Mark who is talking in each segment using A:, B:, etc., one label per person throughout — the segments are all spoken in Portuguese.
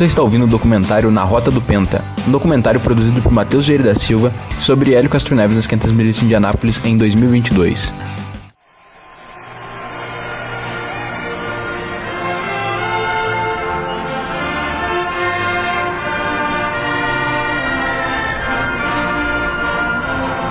A: Você está ouvindo o documentário Na Rota do Penta, um documentário produzido por Matheus Vieira da Silva sobre Hélio Castro Neves nas 500 milhas de Indianápolis em 2022.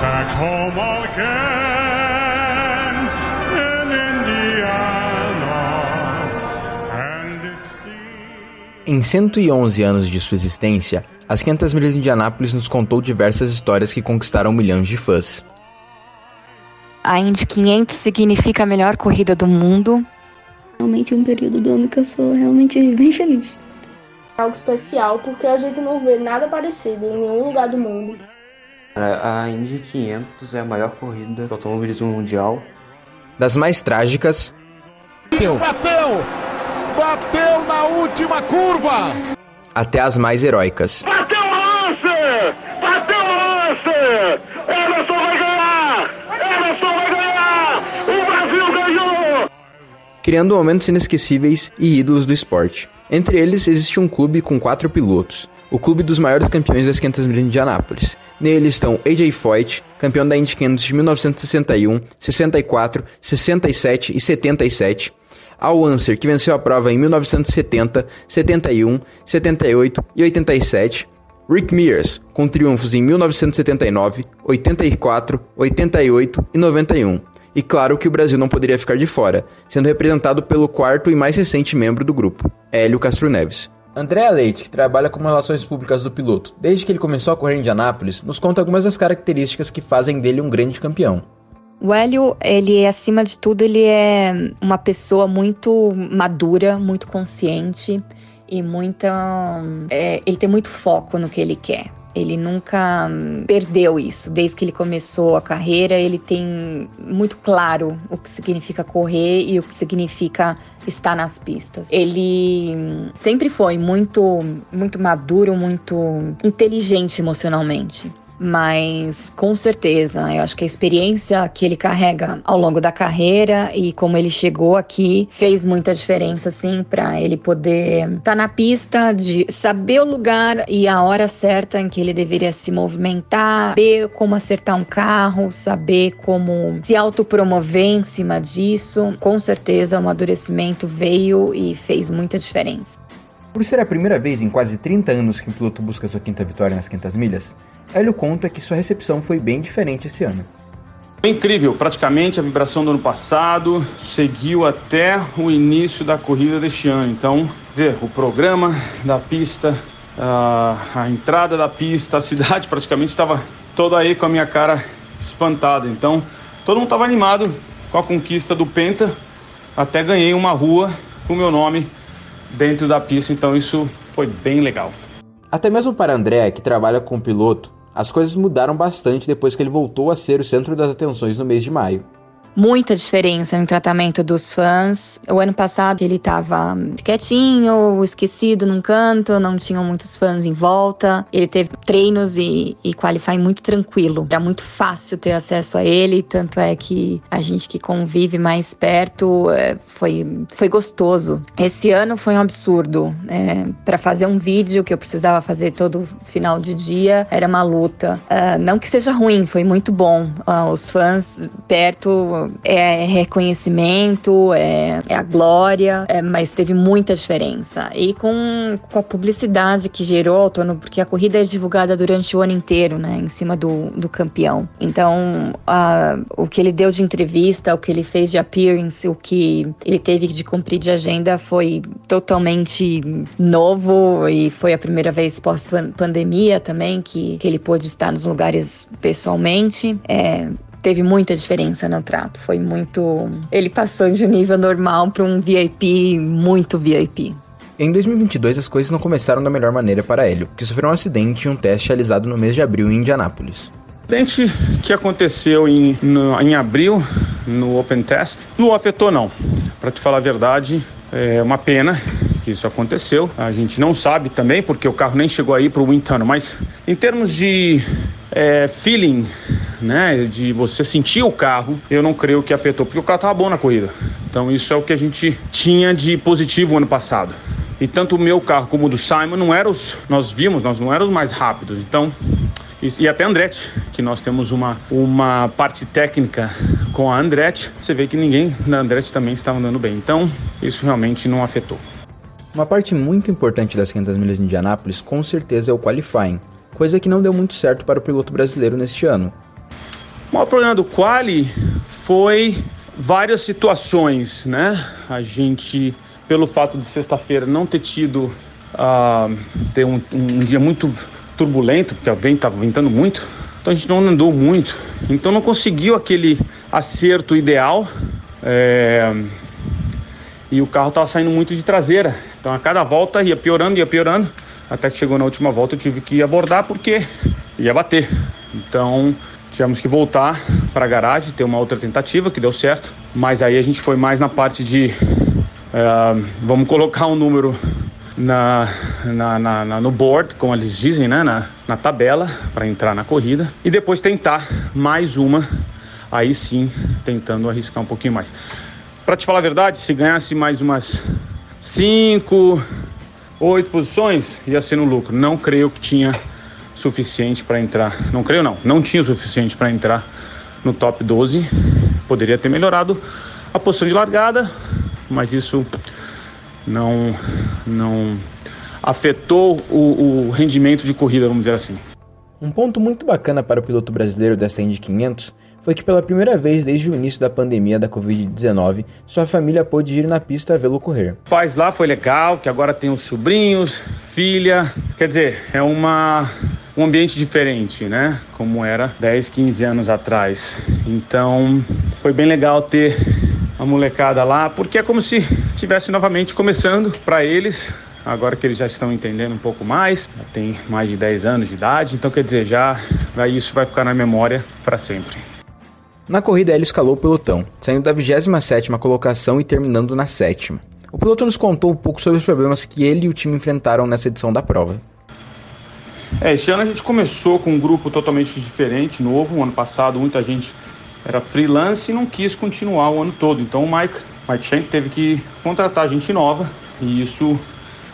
B: Back home again
A: Em 111 anos de sua existência, as 500 milhas de Indianápolis nos contou diversas histórias que conquistaram milhões de fãs.
C: A Indy 500 significa a melhor corrida do mundo.
D: Realmente um período do ano que eu sou realmente bem feliz.
E: algo especial porque a gente não vê nada parecido em nenhum lugar do mundo.
F: A Indy 500 é a maior corrida de automobilismo mundial.
A: Das mais trágicas
G: Bateu! Bateu na última curva!
A: até as mais heróicas.
G: Bateu o lance! Bateu o lance! Emerson vai ganhar! Emerson vai ganhar! O Brasil ganhou!
A: criando momentos inesquecíveis e ídolos do esporte. Entre eles existe um clube com quatro pilotos, o clube dos maiores campeões das 500 milhas de Indianápolis. Nele estão AJ Foyt, campeão da Indy 500 de 1961, 64, 67 e 77, Al Unser, que venceu a prova em 1970, 71, 78 e 87, Rick Mears, com triunfos em 1979, 84, 88 e 91. E claro que o Brasil não poderia ficar de fora, sendo representado pelo quarto e mais recente membro do grupo, Hélio Castro Neves. Andréa Leite, que trabalha como relações públicas do piloto desde que ele começou a correr em Indianápolis, nos conta algumas das características que fazem dele um grande campeão.
C: O Hélio, ele acima de tudo, ele é uma pessoa muito madura, muito consciente e muita. é, ele tem muito foco no que ele quer. Ele nunca perdeu isso. Desde que ele começou a carreira, ele tem muito claro o que significa correr e o que significa estar nas pistas. Ele sempre foi muito, muito maduro, muito inteligente emocionalmente. Mas com certeza, eu acho que a experiência que ele carrega ao longo da carreira e como ele chegou aqui fez muita diferença, assim, para ele poder estar na pista, de saber o lugar e a hora certa em que ele deveria se movimentar, saber como acertar um carro, saber como se autopromover em cima disso. Com certeza, o amadurecimento veio e fez muita diferença.
A: Por ser a primeira vez em quase 30 anos que um piloto busca sua quinta vitória nas 500 milhas, Hélio conta que sua recepção foi bem diferente esse ano.
H: Foi incrível, praticamente a vibração do ano passado seguiu até o início da corrida deste ano. Então, ver o programa da pista, a, a entrada da pista, a cidade praticamente estava toda aí com a minha cara espantada. Então, todo mundo estava animado com a conquista do Penta. Até ganhei uma rua com o meu nome dentro da pista, então isso foi bem legal.
A: Até mesmo para André, que trabalha com o piloto, as coisas mudaram bastante depois que ele voltou a ser o centro das atenções no mês de maio.
C: Muita diferença no tratamento dos fãs. O ano passado ele estava quietinho, esquecido num canto, não tinham muitos fãs em volta. Ele teve treinos e, e qualifying muito tranquilo. Era muito fácil ter acesso a ele, tanto é que a gente que convive mais perto é, foi, foi gostoso. Esse ano foi um absurdo. É, para fazer um vídeo que eu precisava fazer todo final de dia era uma luta. Ah, não que seja ruim, foi muito bom. Ah, os fãs perto é reconhecimento, é, é a glória, é, mas teve muita diferença. E com, com a publicidade que gerou ao torno, porque a corrida é divulgada durante o ano inteiro, né, em cima do, do campeão. Então, a, o que ele deu de entrevista, o que ele fez de appearance, o que ele teve de cumprir de agenda foi totalmente novo e foi a primeira vez pós-pandemia também que, que ele pôde estar nos lugares pessoalmente. É, teve muita diferença no trato. Foi muito. Ele passou de um nível normal para um VIP muito VIP.
A: Em 2022, as coisas não começaram da melhor maneira para Hélio, que sofreu um acidente em um teste realizado no mês de abril em Indianápolis.
H: acidente que aconteceu em, no- em abril no Open Test não afetou não. Para te falar a verdade, é uma pena que isso aconteceu. A gente não sabe também porque o carro nem chegou aí para o Wintano, mas em termos de é, feeling, né, de você sentir o carro, eu não creio que afetou porque o carro estava bom na corrida. Então isso é o que a gente tinha de positivo ano passado. E tanto o meu carro como o do Simon não eram os, nós vimos, nós não éramos os mais rápidos. Então, e, até Andretti, que nós temos uma, uma parte técnica com a Andretti, você vê que ninguém da Andretti também estava andando bem. Então, isso realmente não afetou.
A: Uma parte muito importante das 500 milhas de Indianápolis com certeza é o qualifying, coisa que não deu muito certo para o piloto brasileiro neste ano.
H: O maior problema do quali foi várias situações, né? A gente, pelo fato de sexta-feira não ter tido uh, ter um, um, dia muito turbulento, porque a vento estava ventando muito, então a gente não andou muito, então não conseguiu aquele acerto ideal. É, e o carro estava saindo muito de traseira. Então a cada volta ia piorando, ia piorando, até que chegou na última volta eu tive que abordar porque ia bater. Então tivemos que voltar para a garagem, ter uma outra tentativa que deu certo, mas aí a gente foi mais na parte de uh, vamos colocar um número na, na, na, na, no board, como eles dizem, né? na, na tabela para entrar na corrida e depois tentar mais uma, aí sim tentando arriscar um pouquinho mais. Para te falar a verdade, se ganhasse mais umas 5, 8 posições, ia ser no lucro. Não creio que tinha suficiente para entrar. Não creio não, não tinha o suficiente para entrar no top 12. Poderia ter melhorado a posição de largada, mas isso não não afetou o, o rendimento de corrida, vamos dizer assim.
A: Um ponto muito bacana para o piloto brasileiro desta Indy 500 foi que pela primeira vez desde o início da pandemia da Covid-19, sua família pôde ir na pista vê-lo correr.
H: Paz lá foi legal, que agora tem os sobrinhos, filha, quer dizer, é uma um ambiente diferente, né? Como era 10, 15 anos atrás. Então, foi bem legal ter a molecada lá, porque é como se tivesse novamente começando para eles, agora que eles já estão entendendo um pouco mais, já tem mais de 10 anos de idade, então quer dizer, já isso vai ficar na memória para sempre.
A: Na corrida, ele escalou o pelotão, saindo da 27ª colocação e terminando na sétima. O piloto nos contou um pouco sobre os problemas que ele e o time enfrentaram nessa edição da prova.
H: É, esse ano a gente começou com um grupo totalmente diferente, novo. O ano passado muita gente era freelance e não quis continuar o ano todo. Então o Mike, Mike Shank teve que contratar gente nova e isso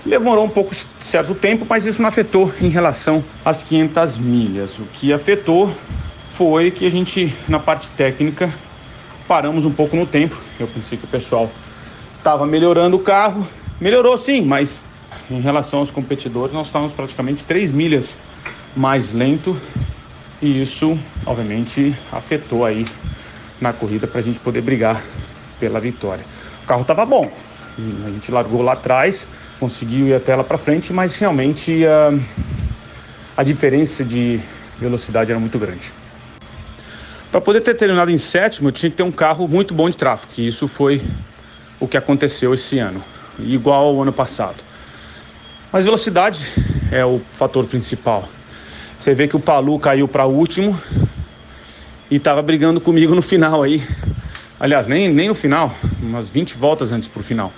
H: demorou um pouco certo tempo, mas isso não afetou em relação às 500 milhas. O que afetou foi que a gente, na parte técnica, paramos um pouco no tempo. Eu pensei que o pessoal estava melhorando o carro. Melhorou sim, mas em relação aos competidores, nós estávamos praticamente 3 milhas mais lento. E isso, obviamente, afetou aí na corrida para a gente poder brigar pela vitória. O carro estava bom, a gente largou lá atrás, conseguiu ir até lá para frente, mas realmente a, a diferença de velocidade era muito grande. Para poder ter terminado em sétimo, eu tinha que ter um carro muito bom de tráfego. E isso foi o que aconteceu esse ano, igual ao ano passado. Mas velocidade é o fator principal. Você vê que o Palu caiu para último e estava brigando comigo no final aí. Aliás, nem, nem no final, umas 20 voltas antes para o final.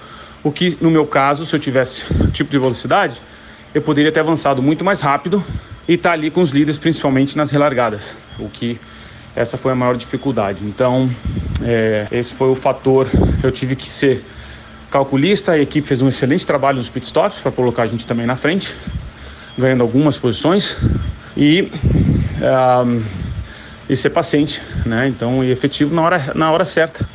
H: O que, no meu caso, se eu tivesse tipo de velocidade, eu poderia ter avançado muito mais rápido e estar tá ali com os líderes, principalmente nas relargadas. O que essa foi a maior dificuldade. Então, é, esse foi o fator. Eu tive que ser calculista. A equipe fez um excelente trabalho nos pitstops para colocar a gente também na frente, ganhando algumas posições e um, e ser paciente, né? Então, e efetivo na hora na hora certa.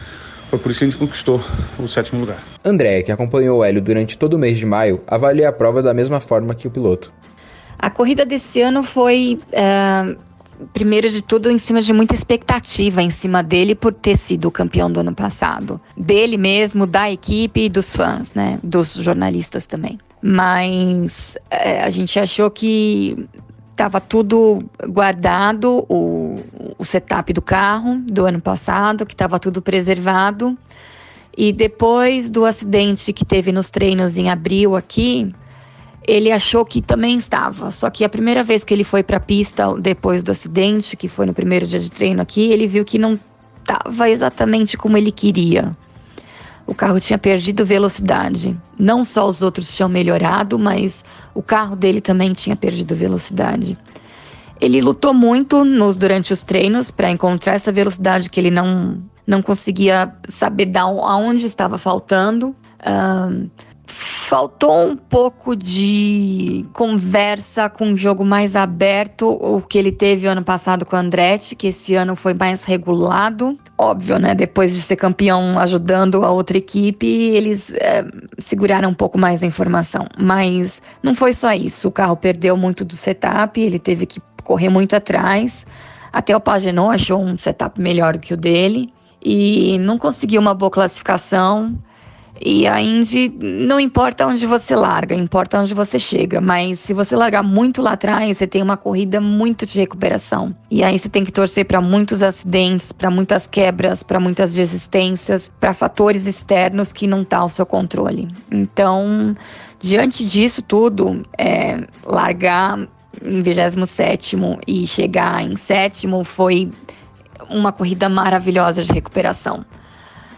H: Foi por isso que a gente conquistou o sétimo lugar.
A: André, que acompanhou o Hélio durante todo o mês de maio, avalia a prova da mesma forma que o piloto.
C: A corrida desse ano foi uh, primeiro de tudo, em cima de muita expectativa em cima dele por ter sido campeão do ano passado. Dele mesmo, da equipe e dos fãs, né? Dos jornalistas também. Mas é, a gente achou que estava tudo guardado, o, o setup do carro do ano passado, que estava tudo preservado. E depois do acidente que teve nos treinos em abril aqui, ele achou que também estava. Só que a primeira vez que ele foi para a pista depois do acidente, que foi no primeiro dia de treino aqui, ele viu que não estava exatamente como ele queria. O carro tinha perdido velocidade. Não só os outros tinham melhorado, mas o carro dele também tinha perdido velocidade. Ele lutou muito nos, durante os treinos para encontrar essa velocidade que ele não, não conseguia saber da, aonde estava faltando. Uh, Faltou um pouco de conversa com um jogo mais aberto, o que ele teve ano passado com o Andretti, que esse ano foi mais regulado. Óbvio, né? Depois de ser campeão ajudando a outra equipe, eles é, seguraram um pouco mais a informação. Mas não foi só isso. O carro perdeu muito do setup, ele teve que correr muito atrás. Até o Pagenot achou um setup melhor que o dele e não conseguiu uma boa classificação. E a Indy não importa onde você larga, importa onde você chega. Mas se você largar muito lá atrás, você tem uma corrida muito de recuperação. E aí você tem que torcer para muitos acidentes, para muitas quebras, para muitas resistências, para fatores externos que não tá ao seu controle. Então, diante disso tudo, é, largar em 27 e chegar em sétimo foi uma corrida maravilhosa de recuperação.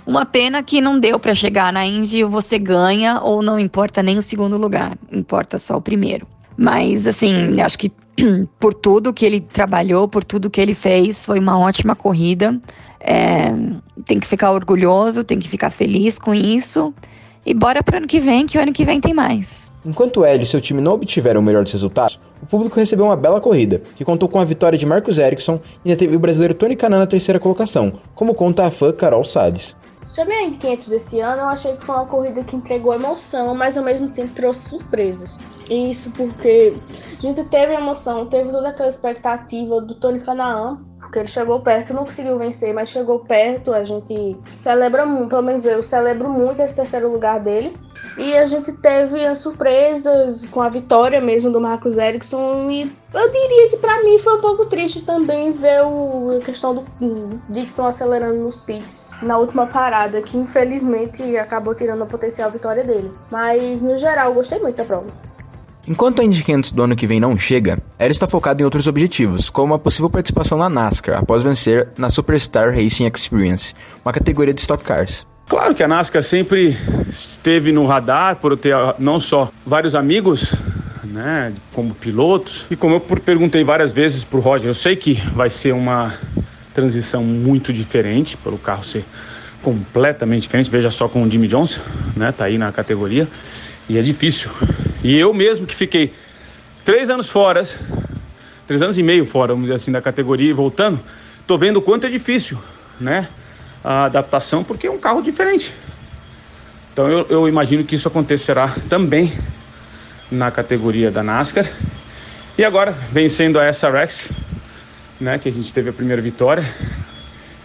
C: Uma pena que não deu para chegar na Indy, você ganha ou não importa nem o segundo lugar, importa só o primeiro. Mas assim, acho que por tudo que ele trabalhou, por tudo que ele fez, foi uma ótima corrida. É, tem que ficar orgulhoso, tem que ficar feliz com isso. E bora pro ano que vem, que o ano que vem tem mais.
A: Enquanto Hélio e seu time não obtiveram o melhor dos resultados, o público recebeu uma bela corrida, que contou com a vitória de Marcos Ericsson e ainda teve o brasileiro Tony Canan na terceira colocação, como conta a fã Carol Sades.
E: Sobre a 500 desse ano, eu achei que foi uma corrida que entregou emoção, mas ao mesmo tempo trouxe surpresas. E isso porque a gente teve emoção, teve toda aquela expectativa do Tony Canaan, porque ele chegou perto, não conseguiu vencer, mas chegou perto. A gente celebra muito, pelo menos eu celebro muito esse terceiro lugar dele. E a gente teve as surpresas com a vitória mesmo do Marcos Ericsson. E eu diria que para mim foi um pouco triste também ver o, a questão do Dixon acelerando nos pits na última parada, que infelizmente acabou tirando a potencial vitória dele. Mas no geral, gostei muito da prova.
A: Enquanto a Indy 500 do ano que vem não chega, ela está focada em outros objetivos, como a possível participação na NASCAR após vencer na Superstar Racing Experience, uma categoria de Stock Cars.
H: Claro que a NASCAR sempre esteve no radar por ter não só vários amigos, né, como pilotos, e como eu perguntei várias vezes para o Roger, eu sei que vai ser uma transição muito diferente, pelo carro ser completamente diferente, veja só com o Jimmy Johnson, né, tá aí na categoria, e é difícil. E eu mesmo que fiquei três anos fora, três anos e meio fora, vamos dizer assim, da categoria e voltando, tô vendo o quanto é difícil, né? A adaptação, porque é um carro diferente. Então eu, eu imagino que isso acontecerá também na categoria da NASCAR. E agora, vencendo a SRX, né, que a gente teve a primeira vitória.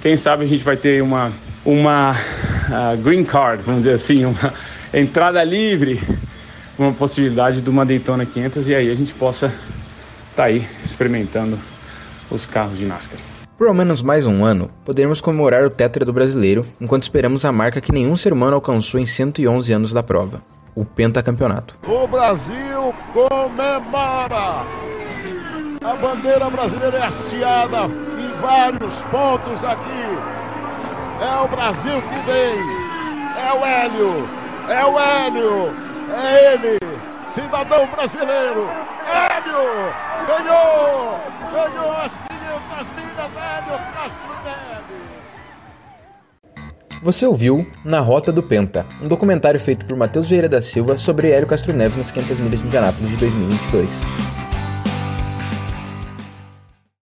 H: Quem sabe a gente vai ter uma, uma uh, green card, vamos dizer assim, uma entrada livre, uma possibilidade de uma Daytona 500 e aí a gente possa estar tá aí experimentando os carros de NASCAR.
A: Por ao menos mais um ano, poderemos comemorar o Tetra do brasileiro enquanto esperamos a marca que nenhum ser humano alcançou em 111 anos da prova, o pentacampeonato.
I: O Brasil comemora! A bandeira brasileira é hasteada em vários pontos aqui. É o Brasil que vem, é o Hélio, é o Hélio, é ele, cidadão brasileiro, Hélio, ganhou, ganhou as 500 milhas, Hélio Castro Neves.
A: Você ouviu Na Rota do Penta, um documentário feito por Matheus Vieira da Silva sobre Hélio Castro Neves nas 500 milhas de Indianápolis de 2022.